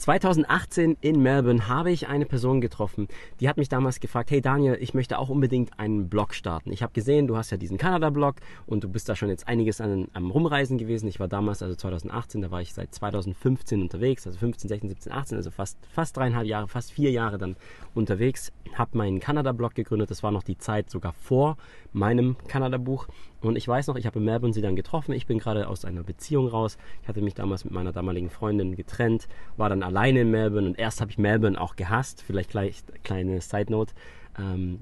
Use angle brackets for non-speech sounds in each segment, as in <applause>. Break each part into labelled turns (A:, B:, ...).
A: 2018 in Melbourne habe ich eine Person getroffen, die hat mich damals gefragt, hey Daniel, ich möchte auch unbedingt einen Blog starten. Ich habe gesehen, du hast ja diesen Kanada-Blog und du bist da schon jetzt einiges an, am Rumreisen gewesen. Ich war damals, also 2018, da war ich seit 2015 unterwegs, also 15, 16, 17, 18, also fast, fast dreieinhalb Jahre, fast vier Jahre dann unterwegs. Habe meinen Kanada-Blog gegründet, das war noch die Zeit sogar vor meinem Kanada-Buch. Und ich weiß noch, ich habe in Melbourne sie dann getroffen. Ich bin gerade aus einer Beziehung raus. Ich hatte mich damals mit meiner damaligen Freundin getrennt, war dann alleine in Melbourne und erst habe ich Melbourne auch gehasst. Vielleicht gleich kleine Side Note. Ähm,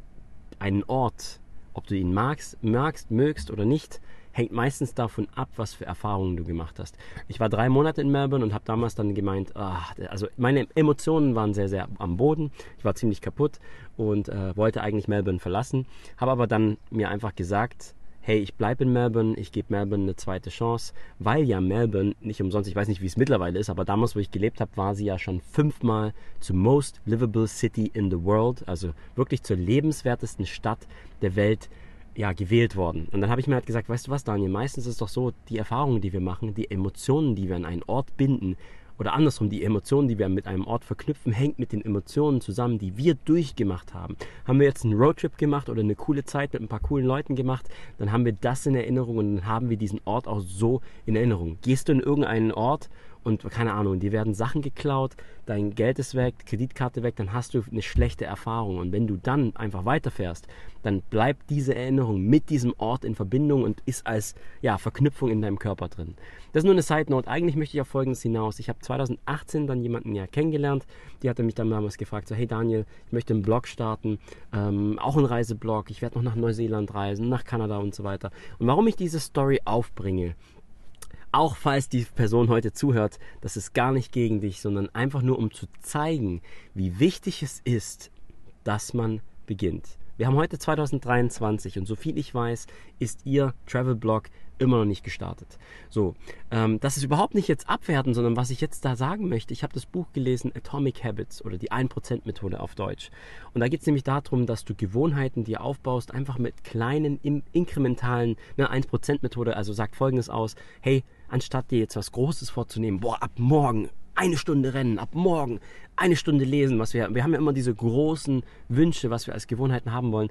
A: einen Ort, ob du ihn magst, magst, mögst oder nicht, hängt meistens davon ab, was für Erfahrungen du gemacht hast. Ich war drei Monate in Melbourne und habe damals dann gemeint, ach, also meine Emotionen waren sehr, sehr am Boden. Ich war ziemlich kaputt und äh, wollte eigentlich Melbourne verlassen, habe aber dann mir einfach gesagt, hey, ich bleibe in Melbourne, ich gebe Melbourne eine zweite Chance, weil ja Melbourne nicht umsonst, ich weiß nicht, wie es mittlerweile ist, aber damals, wo ich gelebt habe, war sie ja schon fünfmal zur Most Livable City in the World, also wirklich zur lebenswertesten Stadt der Welt ja, gewählt worden. Und dann habe ich mir halt gesagt, weißt du was, Daniel, meistens ist es doch so, die Erfahrungen, die wir machen, die Emotionen, die wir an einen Ort binden, oder andersrum, die Emotionen, die wir mit einem Ort verknüpfen, hängt mit den Emotionen zusammen, die wir durchgemacht haben. Haben wir jetzt einen Roadtrip gemacht oder eine coole Zeit mit ein paar coolen Leuten gemacht, dann haben wir das in Erinnerung und dann haben wir diesen Ort auch so in Erinnerung. Gehst du in irgendeinen Ort und keine Ahnung, dir werden Sachen geklaut, dein Geld ist weg, Kreditkarte weg, dann hast du eine schlechte Erfahrung. Und wenn du dann einfach weiterfährst, dann bleibt diese Erinnerung mit diesem Ort in Verbindung und ist als ja, Verknüpfung in deinem Körper drin. Das ist nur eine Side Note. Eigentlich möchte ich auf Folgendes hinaus. Ich habe 2018 dann jemanden ja kennengelernt, die hatte mich dann damals gefragt, so hey Daniel, ich möchte einen Blog starten, ähm, auch einen Reiseblog, ich werde noch nach Neuseeland reisen, nach Kanada und so weiter. Und warum ich diese Story aufbringe, auch falls die Person heute zuhört, das ist gar nicht gegen dich, sondern einfach nur um zu zeigen, wie wichtig es ist, dass man beginnt. Wir haben heute 2023 und so viel ich weiß, ist Ihr Travel-Blog immer noch nicht gestartet. So, ähm, das ist überhaupt nicht jetzt abwerten, sondern was ich jetzt da sagen möchte, ich habe das Buch gelesen, Atomic Habits oder die 1%-Methode auf Deutsch. Und da geht es nämlich darum, dass du Gewohnheiten dir aufbaust, einfach mit kleinen, inkrementalen, ne, 1%-Methode, also sagt folgendes aus, hey, anstatt dir jetzt was Großes vorzunehmen, boah, ab morgen eine Stunde rennen, ab morgen eine Stunde lesen, was wir, wir haben ja immer diese großen Wünsche, was wir als Gewohnheiten haben wollen.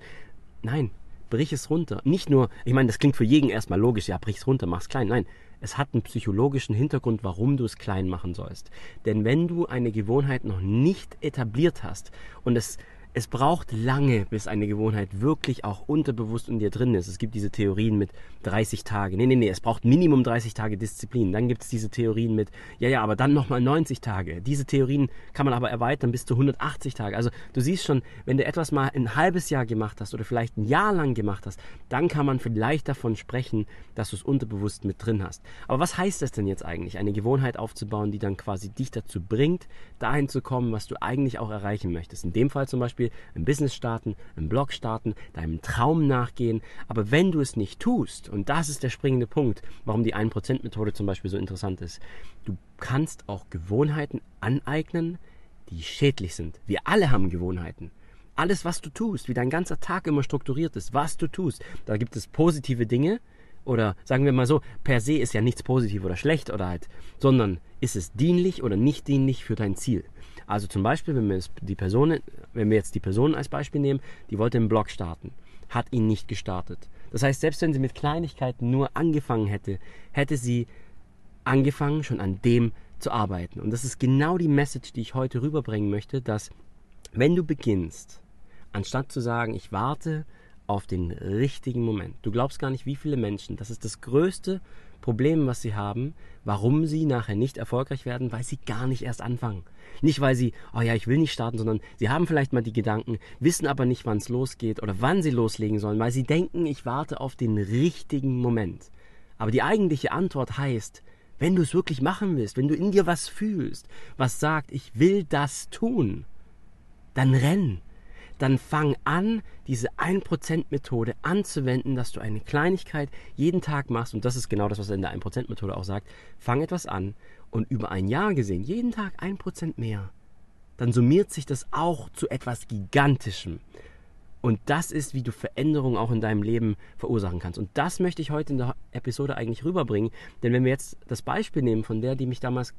A: Nein, brich es runter. Nicht nur, ich meine, das klingt für jeden erstmal logisch, ja, brich es runter, mach es klein. Nein, es hat einen psychologischen Hintergrund, warum du es klein machen sollst. Denn wenn du eine Gewohnheit noch nicht etabliert hast und es es braucht lange, bis eine Gewohnheit wirklich auch unterbewusst in dir drin ist. Es gibt diese Theorien mit 30 Tage. Nee, nee, nee, es braucht Minimum 30 Tage Disziplin. Dann gibt es diese Theorien mit, ja, ja, aber dann nochmal 90 Tage. Diese Theorien kann man aber erweitern bis zu 180 Tage. Also du siehst schon, wenn du etwas mal ein halbes Jahr gemacht hast oder vielleicht ein Jahr lang gemacht hast, dann kann man vielleicht davon sprechen, dass du es unterbewusst mit drin hast. Aber was heißt das denn jetzt eigentlich, eine Gewohnheit aufzubauen, die dann quasi dich dazu bringt, dahin zu kommen, was du eigentlich auch erreichen möchtest? In dem Fall zum Beispiel ein Business starten, einen Blog starten, deinem Traum nachgehen. Aber wenn du es nicht tust, und das ist der springende Punkt, warum die 1%-Methode zum Beispiel so interessant ist, du kannst auch Gewohnheiten aneignen, die schädlich sind. Wir alle haben Gewohnheiten. Alles, was du tust, wie dein ganzer Tag immer strukturiert ist, was du tust, da gibt es positive Dinge, oder sagen wir mal so, per se ist ja nichts positiv oder schlecht oder halt, sondern ist es dienlich oder nicht dienlich für dein Ziel. Also zum Beispiel, wenn wir, die Person, wenn wir jetzt die Person als Beispiel nehmen, die wollte einen Blog starten, hat ihn nicht gestartet. Das heißt, selbst wenn sie mit Kleinigkeiten nur angefangen hätte, hätte sie angefangen, schon an dem zu arbeiten. Und das ist genau die Message, die ich heute rüberbringen möchte, dass wenn du beginnst, anstatt zu sagen, ich warte auf den richtigen Moment, du glaubst gar nicht, wie viele Menschen, das ist das größte Problem, was sie haben, warum sie nachher nicht erfolgreich werden, weil sie gar nicht erst anfangen. Nicht, weil sie, oh ja, ich will nicht starten, sondern sie haben vielleicht mal die Gedanken, wissen aber nicht, wann es losgeht oder wann sie loslegen sollen, weil sie denken, ich warte auf den richtigen Moment. Aber die eigentliche Antwort heißt, wenn du es wirklich machen willst, wenn du in dir was fühlst, was sagt, ich will das tun, dann renn dann fang an, diese 1%-Methode anzuwenden, dass du eine Kleinigkeit jeden Tag machst. Und das ist genau das, was er in der 1%-Methode auch sagt. Fang etwas an und über ein Jahr gesehen, jeden Tag 1% mehr. Dann summiert sich das auch zu etwas Gigantischem. Und das ist, wie du Veränderungen auch in deinem Leben verursachen kannst. Und das möchte ich heute in der Episode eigentlich rüberbringen. Denn wenn wir jetzt das Beispiel nehmen von der, die mich damals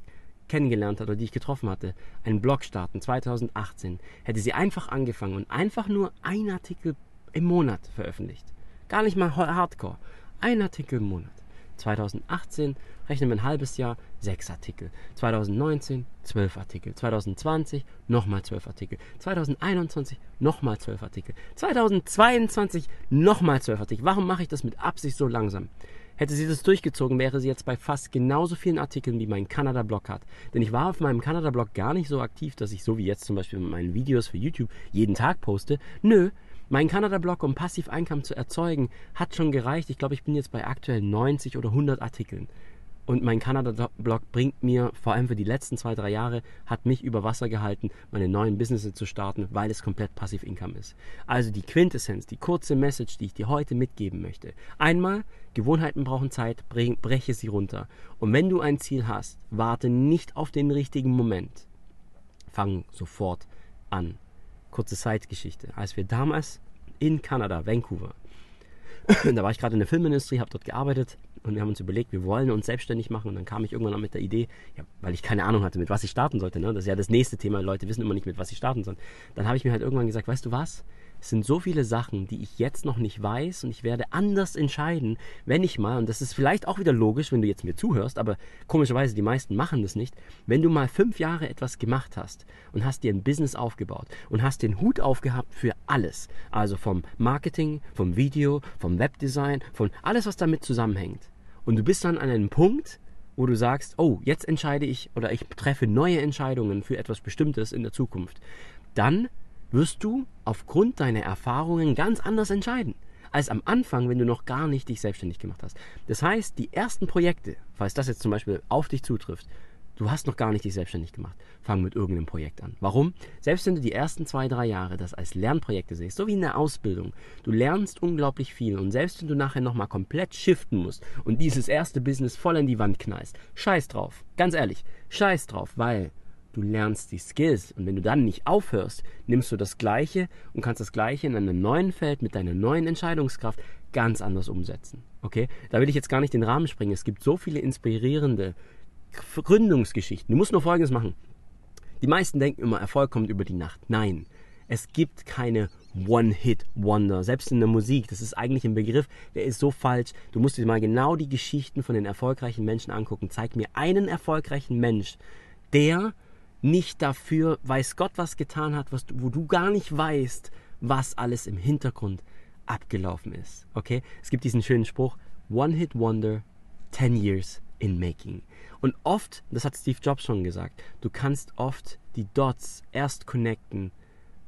A: kennengelernt hat oder die ich getroffen hatte, einen Blog starten 2018, hätte sie einfach angefangen und einfach nur ein Artikel im Monat veröffentlicht. Gar nicht mal hardcore. Ein Artikel im Monat. 2018 rechnen wir ein halbes Jahr, sechs Artikel. 2019 zwölf Artikel. 2020 nochmal zwölf Artikel. 2021 nochmal zwölf Artikel. 2022 nochmal zwölf Artikel. Warum mache ich das mit Absicht so langsam? Hätte sie das durchgezogen, wäre sie jetzt bei fast genauso vielen Artikeln wie mein Kanada-Blog hat. Denn ich war auf meinem Kanada-Blog gar nicht so aktiv, dass ich so wie jetzt zum Beispiel mit meinen Videos für YouTube jeden Tag poste. Nö, mein Kanada-Blog, um Passiv-Einkommen zu erzeugen, hat schon gereicht. Ich glaube, ich bin jetzt bei aktuell 90 oder 100 Artikeln. Und mein Kanada-Blog bringt mir, vor allem für die letzten zwei, drei Jahre, hat mich über Wasser gehalten, meine neuen Businesses zu starten, weil es komplett Passiv-Income ist. Also die Quintessenz, die kurze Message, die ich dir heute mitgeben möchte. Einmal, Gewohnheiten brauchen Zeit, breche sie runter. Und wenn du ein Ziel hast, warte nicht auf den richtigen Moment. Fang sofort an kurze Zeitgeschichte. Als wir damals in Kanada, Vancouver, <clears throat> da war ich gerade in der Filmindustrie, habe dort gearbeitet und wir haben uns überlegt, wir wollen uns selbstständig machen. Und dann kam ich irgendwann mit der Idee, ja, weil ich keine Ahnung hatte, mit was ich starten sollte. Ne? Das ist ja das nächste Thema. Leute wissen immer nicht, mit was sie starten sollen. Dann habe ich mir halt irgendwann gesagt, weißt du was? Es sind so viele Sachen, die ich jetzt noch nicht weiß und ich werde anders entscheiden, wenn ich mal, und das ist vielleicht auch wieder logisch, wenn du jetzt mir zuhörst, aber komischerweise die meisten machen das nicht, wenn du mal fünf Jahre etwas gemacht hast und hast dir ein Business aufgebaut und hast den Hut aufgehabt für alles, also vom Marketing, vom Video, vom Webdesign, von alles, was damit zusammenhängt. Und du bist dann an einem Punkt, wo du sagst, oh, jetzt entscheide ich oder ich treffe neue Entscheidungen für etwas Bestimmtes in der Zukunft. Dann wirst du aufgrund deiner Erfahrungen ganz anders entscheiden als am Anfang, wenn du noch gar nicht dich selbstständig gemacht hast. Das heißt, die ersten Projekte, falls das jetzt zum Beispiel auf dich zutrifft, du hast noch gar nicht dich selbstständig gemacht, fang mit irgendeinem Projekt an. Warum? Selbst wenn du die ersten zwei, drei Jahre das als Lernprojekte siehst, so wie in der Ausbildung, du lernst unglaublich viel und selbst wenn du nachher nochmal komplett shiften musst und dieses erste Business voll in die Wand knallst, scheiß drauf, ganz ehrlich, scheiß drauf, weil du lernst die Skills. Und wenn du dann nicht aufhörst, nimmst du das Gleiche und kannst das Gleiche in einem neuen Feld mit deiner neuen Entscheidungskraft ganz anders umsetzen. Okay? Da will ich jetzt gar nicht den Rahmen springen. Es gibt so viele inspirierende Gründungsgeschichten. Du musst nur Folgendes machen. Die meisten denken immer, Erfolg kommt über die Nacht. Nein. Es gibt keine One-Hit-Wonder. Selbst in der Musik, das ist eigentlich ein Begriff, der ist so falsch. Du musst dir mal genau die Geschichten von den erfolgreichen Menschen angucken. Zeig mir einen erfolgreichen Mensch, der nicht dafür, weiß Gott, was getan hat, was wo du gar nicht weißt, was alles im Hintergrund abgelaufen ist. Okay? Es gibt diesen schönen Spruch, One Hit Wonder, 10 Years in Making. Und oft, das hat Steve Jobs schon gesagt, du kannst oft die Dots erst connecten,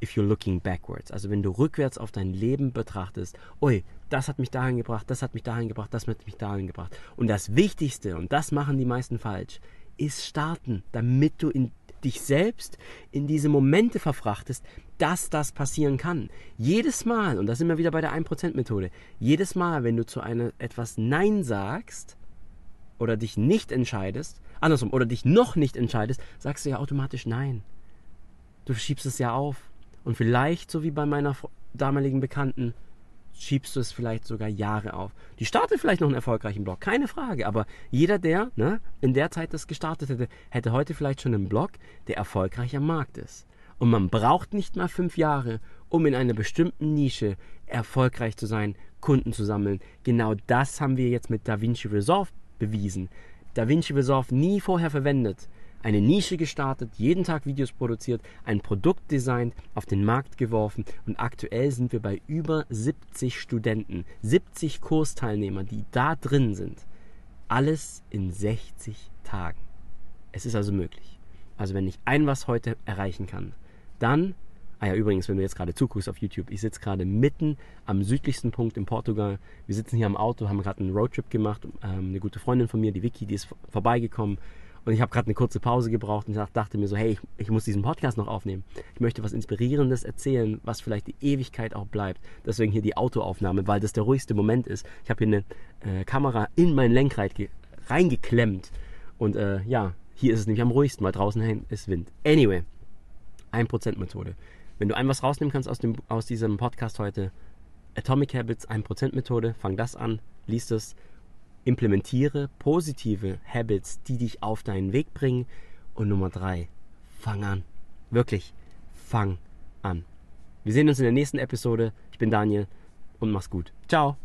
A: if you're looking backwards. Also wenn du rückwärts auf dein Leben betrachtest, oi, das hat mich dahin gebracht, das hat mich dahin gebracht, das hat mich dahin gebracht. Und das Wichtigste, und das machen die meisten falsch, ist starten, damit du in dich selbst in diese Momente verfrachtest, dass das passieren kann. Jedes Mal, und da sind wir wieder bei der 1%-Methode, jedes Mal, wenn du zu einer etwas Nein sagst oder dich nicht entscheidest, andersrum, oder dich noch nicht entscheidest, sagst du ja automatisch Nein. Du schiebst es ja auf. Und vielleicht, so wie bei meiner damaligen Bekannten, schiebst du es vielleicht sogar Jahre auf. Die startet vielleicht noch einen erfolgreichen Blog, keine Frage. Aber jeder, der ne, in der Zeit das gestartet hätte, hätte heute vielleicht schon einen Blog, der erfolgreich am Markt ist. Und man braucht nicht mal fünf Jahre, um in einer bestimmten Nische erfolgreich zu sein, Kunden zu sammeln. Genau das haben wir jetzt mit DaVinci Resolve bewiesen. DaVinci Resolve nie vorher verwendet eine Nische gestartet, jeden Tag Videos produziert, ein Produkt designt, auf den Markt geworfen und aktuell sind wir bei über 70 Studenten, 70 Kursteilnehmer, die da drin sind. Alles in 60 Tagen. Es ist also möglich. Also wenn ich ein was heute erreichen kann, dann Ah ja, übrigens, wenn du jetzt gerade zuguckst auf YouTube, ich sitze gerade mitten am südlichsten Punkt in Portugal. Wir sitzen hier am Auto, haben gerade einen Roadtrip gemacht. Ähm, eine gute Freundin von mir, die Vicky, die ist vorbeigekommen. Und ich habe gerade eine kurze Pause gebraucht und dachte mir so, hey, ich, ich, muss diesen Podcast noch aufnehmen. Ich möchte was Inspirierendes erzählen, was vielleicht die Ewigkeit auch bleibt. Deswegen hier die Autoaufnahme, weil das der ruhigste Moment ist. Ich habe hier eine äh, Kamera in mein Lenkrad reingeklemmt. Und äh, ja, hier ist es nämlich am ruhigsten, weil draußen ist Wind. Anyway, 1% Methode. Wenn du ein was rausnehmen kannst aus, dem, aus diesem Podcast heute, Atomic Habits 1% Methode, fang das an, liest es, implementiere positive Habits, die dich auf deinen Weg bringen Und Nummer drei, fang an. Wirklich, fang an. Wir sehen uns in der nächsten Episode. Ich bin Daniel und mach's gut. Ciao.